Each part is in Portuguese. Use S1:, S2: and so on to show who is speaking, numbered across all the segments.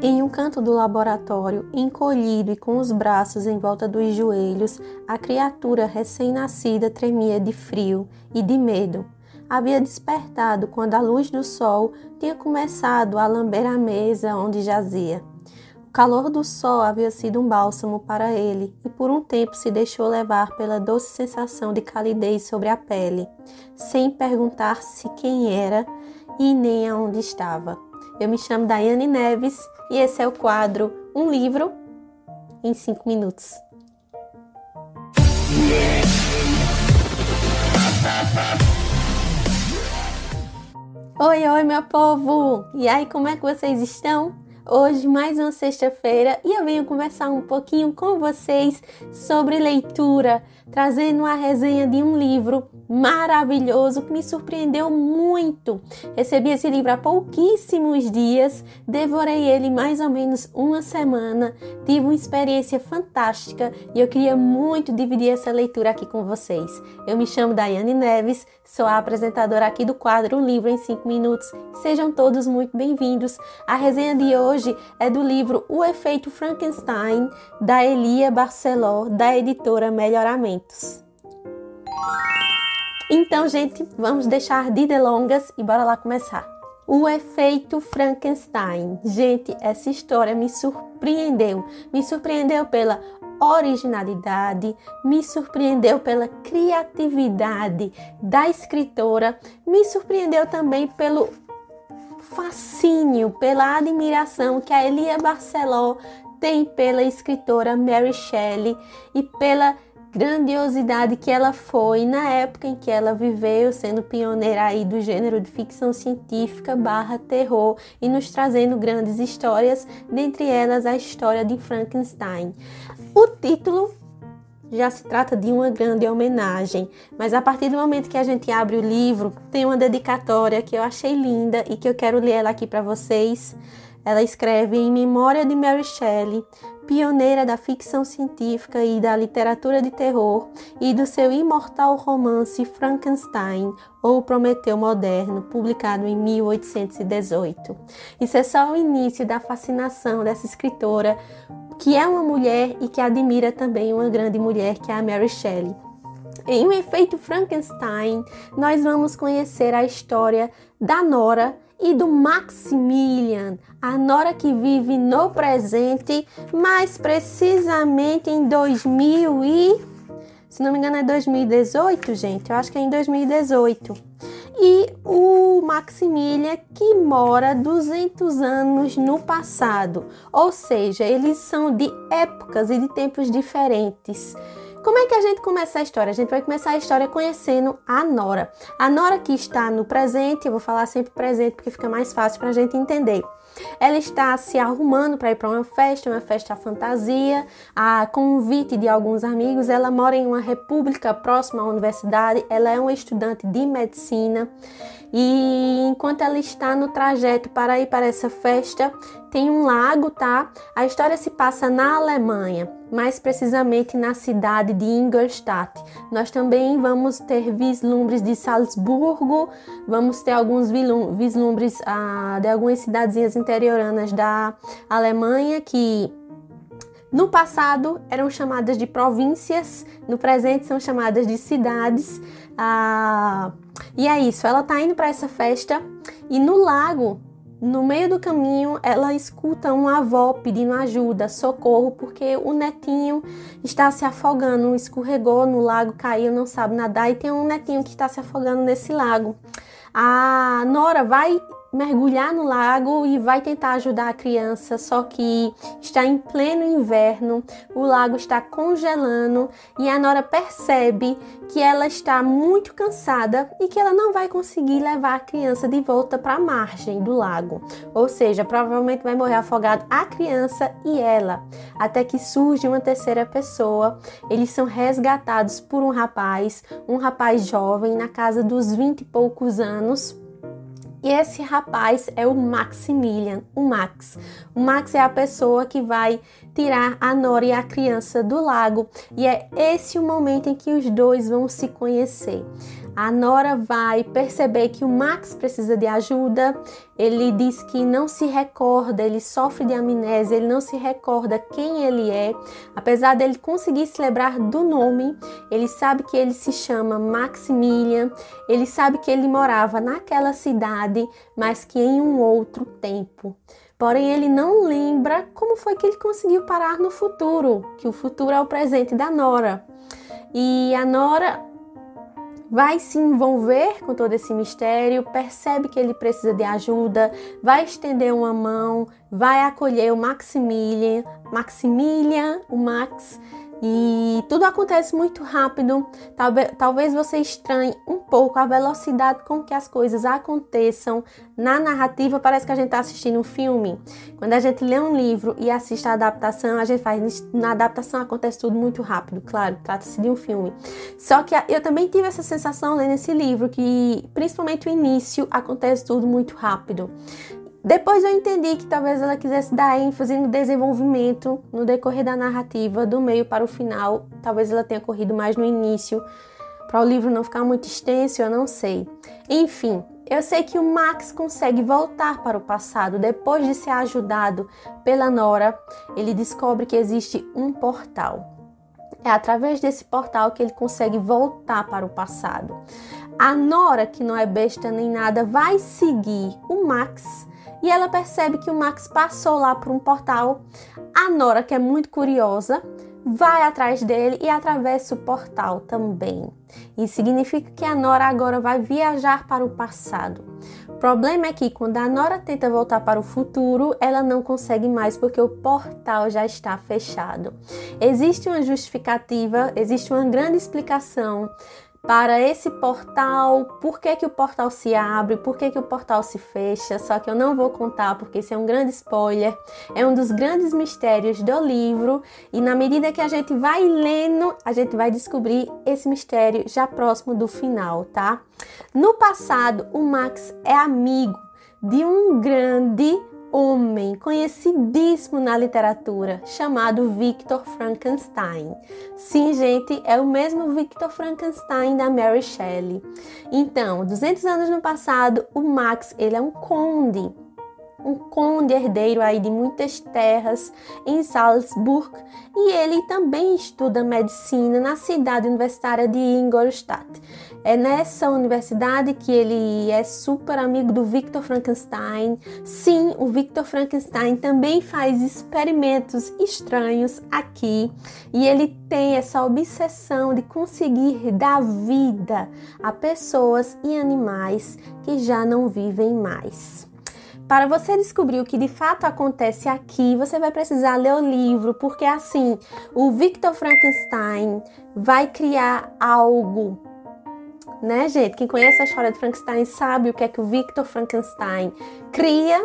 S1: Em um canto do laboratório, encolhido e com os braços em volta dos joelhos, a criatura recém-nascida tremia de frio e de medo. Havia despertado quando a luz do sol tinha começado a lamber a mesa onde jazia. O calor do sol havia sido um bálsamo para ele e por um tempo se deixou levar pela doce sensação de calidez sobre a pele, sem perguntar-se quem era e nem aonde estava. Eu me chamo Daiane Neves e esse é o quadro Um Livro em 5 Minutos. Oi, oi, meu povo! E aí, como é que vocês estão? Hoje, mais uma sexta-feira, e eu venho conversar um pouquinho com vocês sobre leitura, trazendo uma resenha de um livro maravilhoso que me surpreendeu muito. Recebi esse livro há pouquíssimos dias, devorei ele mais ou menos uma semana, tive uma experiência fantástica e eu queria muito dividir essa leitura aqui com vocês. Eu me chamo Daiane Neves, sou a apresentadora aqui do quadro Um Livro em 5 Minutos. Sejam todos muito bem-vindos. A resenha de hoje é do livro O Efeito Frankenstein, da Elia Barceló, da editora Então, gente, vamos deixar de delongas e bora lá começar. O efeito Frankenstein. Gente, essa história me surpreendeu. Me surpreendeu pela originalidade, me surpreendeu pela criatividade da escritora, me surpreendeu também pelo fascínio, pela admiração que a Elia Barceló tem pela escritora Mary Shelley e pela grandiosidade que ela foi na época em que ela viveu, sendo pioneira aí do gênero de ficção científica barra terror e nos trazendo grandes histórias, dentre elas a história de Frankenstein. O título já se trata de uma grande homenagem, mas a partir do momento que a gente abre o livro, tem uma dedicatória que eu achei linda e que eu quero ler ela aqui para vocês. Ela escreve em memória de Mary Shelley, pioneira da ficção científica e da literatura de terror, e do seu imortal romance Frankenstein, ou Prometeu Moderno, publicado em 1818. Isso é só o início da fascinação dessa escritora, que é uma mulher e que admira também uma grande mulher, que é a Mary Shelley. Em O Efeito Frankenstein, nós vamos conhecer a história da Nora e do Maximilian, a Nora que vive no presente, mais precisamente em 2000 e se não me engano é 2018, gente. Eu acho que é em 2018. E o Maximilian que mora 200 anos no passado, ou seja, eles são de épocas e de tempos diferentes. Como é que a gente começa a história? A gente vai começar a história conhecendo a Nora. A Nora que está no presente, eu vou falar sempre presente porque fica mais fácil para a gente entender. Ela está se arrumando para ir para uma festa, uma festa fantasia, a convite de alguns amigos. Ela mora em uma república próxima à universidade. Ela é uma estudante de medicina e enquanto ela está no trajeto para ir para essa festa, tem um lago, tá? A história se passa na Alemanha, mais precisamente na cidade de Ingolstadt. Nós também vamos ter vislumbres de Salzburgo, vamos ter alguns vislumbres ah, de algumas cidadezinhas interioranas da Alemanha que no passado eram chamadas de províncias, no presente são chamadas de cidades. Ah, e é isso, ela tá indo para essa festa e no lago, no meio do caminho, ela escuta uma avó pedindo ajuda, socorro, porque o netinho está se afogando, escorregou no lago, caiu, não sabe nadar e tem um netinho que está se afogando nesse lago. A Nora vai mergulhar no lago e vai tentar ajudar a criança, só que está em pleno inverno, o lago está congelando e a Nora percebe que ela está muito cansada e que ela não vai conseguir levar a criança de volta para a margem do lago. Ou seja, provavelmente vai morrer afogado a criança e ela, até que surge uma terceira pessoa. Eles são resgatados por um rapaz, um rapaz jovem na casa dos 20 e poucos anos e esse rapaz é o Maximilian, o Max. O Max é a pessoa que vai tirar a Nora e a criança do lago, e é esse o momento em que os dois vão se conhecer. A Nora vai perceber que o Max precisa de ajuda. Ele diz que não se recorda, ele sofre de amnésia, ele não se recorda quem ele é. Apesar dele conseguir se lembrar do nome, ele sabe que ele se chama Maximilian, ele sabe que ele morava naquela cidade, mas que em um outro tempo. Porém, ele não lembra como foi que ele conseguiu parar no futuro, que o futuro é o presente da Nora. E a Nora vai se envolver com todo esse mistério, percebe que ele precisa de ajuda, vai estender uma mão, vai acolher o Maximilian, Maximilian, o Max, e tudo acontece muito rápido. Talvez, você estranhe um pouco a velocidade com que as coisas aconteçam na narrativa. Parece que a gente está assistindo um filme. Quando a gente lê um livro e assiste a adaptação, a gente faz. Na adaptação acontece tudo muito rápido, claro, trata-se de um filme. Só que eu também tive essa sensação lendo esse livro, que principalmente o início acontece tudo muito rápido. Depois eu entendi que talvez ela quisesse dar ênfase no desenvolvimento no decorrer da narrativa, do meio para o final. Talvez ela tenha corrido mais no início, para o livro não ficar muito extenso, eu não sei. Enfim, eu sei que o Max consegue voltar para o passado depois de ser ajudado pela Nora. Ele descobre que existe um portal. É através desse portal que ele consegue voltar para o passado. A Nora, que não é besta nem nada, vai seguir o Max e ela percebe que o Max passou lá por um portal. A Nora, que é muito curiosa, vai atrás dele e atravessa o portal também. Isso significa que a Nora agora vai viajar para o passado. O problema é que quando a Nora tenta voltar para o futuro, ela não consegue mais porque o portal já está fechado. Existe uma justificativa, existe uma grande explicação para esse portal, por que, que o portal se abre, por que, que o portal se fecha, só que eu não vou contar porque isso é um grande spoiler, é um dos grandes mistérios do livro e na medida que a gente vai lendo, a gente vai descobrir esse mistério já próximo do final, tá? No passado, o Max é amigo de um grande homem conhecidíssimo na literatura chamado Victor Frankenstein. Sim, gente, é o mesmo Victor Frankenstein da Mary Shelley. Então, 200 anos no passado, o Max, ele é um conde um conde herdeiro aí de muitas terras em Salzburg e ele também estuda medicina na cidade universitária de Ingolstadt. É nessa universidade que ele é super amigo do Victor Frankenstein. Sim, o Victor Frankenstein também faz experimentos estranhos aqui e ele tem essa obsessão de conseguir dar vida a pessoas e animais que já não vivem mais. Para você descobrir o que de fato acontece aqui, você vai precisar ler o livro, porque assim, o Victor Frankenstein vai criar algo né, gente? Quem conhece a história de Frankenstein sabe o que é que o Victor Frankenstein cria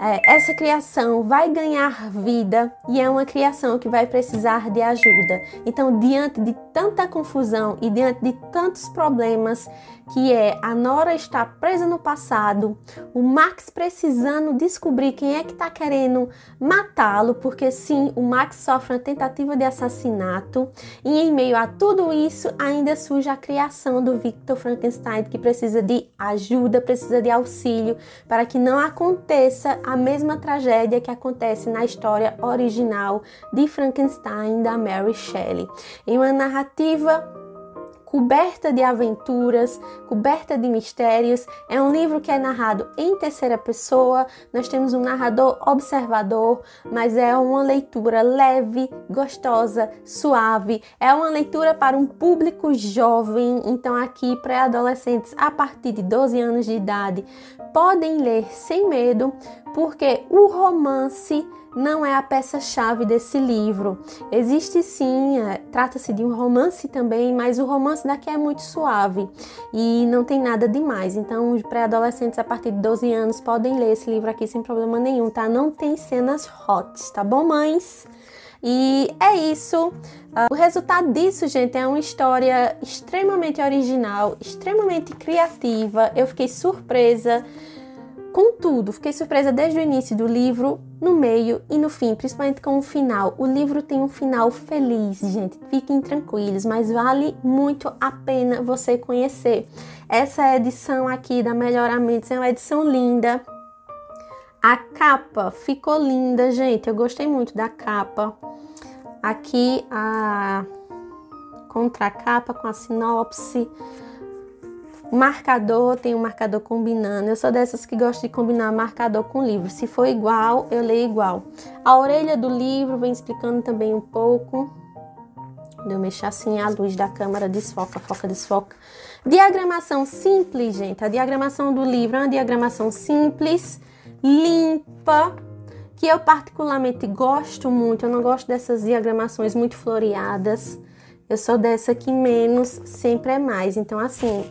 S1: é, essa criação vai ganhar vida e é uma criação que vai precisar de ajuda. Então, diante de tanta confusão e diante de tantos problemas, que é a Nora está presa no passado, o Max precisando descobrir quem é que está querendo matá-lo, porque sim, o Max sofre uma tentativa de assassinato, e em meio a tudo isso, ainda surge a criação do Victor Frankenstein, que precisa de ajuda, precisa de auxílio para que não aconteça a mesma tragédia que acontece na história original de Frankenstein da Mary Shelley. Em uma narrativa coberta de aventuras, coberta de mistérios. É um livro que é narrado em terceira pessoa. Nós temos um narrador observador, mas é uma leitura leve, gostosa, suave. É uma leitura para um público jovem, então aqui pré-adolescentes a partir de 12 anos de idade podem ler sem medo, porque o romance não é a peça-chave desse livro. Existe sim, é, trata-se de um romance também, mas o romance daqui é muito suave e não tem nada demais. Então, os pré-adolescentes a partir de 12 anos podem ler esse livro aqui sem problema nenhum, tá? Não tem cenas hot, tá bom, mães? E é isso. Uh, o resultado disso, gente, é uma história extremamente original, extremamente criativa. Eu fiquei surpresa com tudo. Fiquei surpresa desde o início do livro, no meio e no fim, principalmente com o final. O livro tem um final feliz, gente. Fiquem tranquilos, mas vale muito a pena você conhecer. Essa edição aqui da Melhoramentos é uma edição linda. A capa ficou linda, gente. Eu gostei muito da capa. Aqui a contracapa com a sinopse Marcador, tem um marcador combinando. Eu sou dessas que gosto de combinar marcador com livro. Se for igual, eu leio igual. A orelha do livro vem explicando também um pouco. Quando eu mexer assim, a luz da câmera desfoca, foca, desfoca. Diagramação simples, gente. A diagramação do livro é uma diagramação simples, limpa, que eu particularmente gosto muito. Eu não gosto dessas diagramações muito floreadas. Eu sou dessa que menos sempre é mais. Então, assim,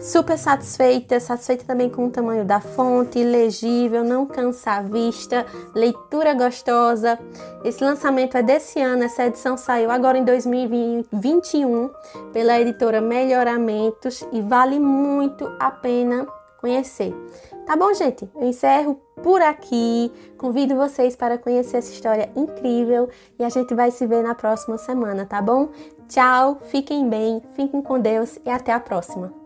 S1: Super satisfeita, satisfeita também com o tamanho da fonte, legível, não cansa a vista, leitura gostosa. Esse lançamento é desse ano, essa edição saiu agora em 2021 pela editora Melhoramentos e vale muito a pena conhecer. Tá bom, gente? Eu encerro por aqui. Convido vocês para conhecer essa história incrível e a gente vai se ver na próxima semana, tá bom? Tchau, fiquem bem, fiquem com Deus e até a próxima.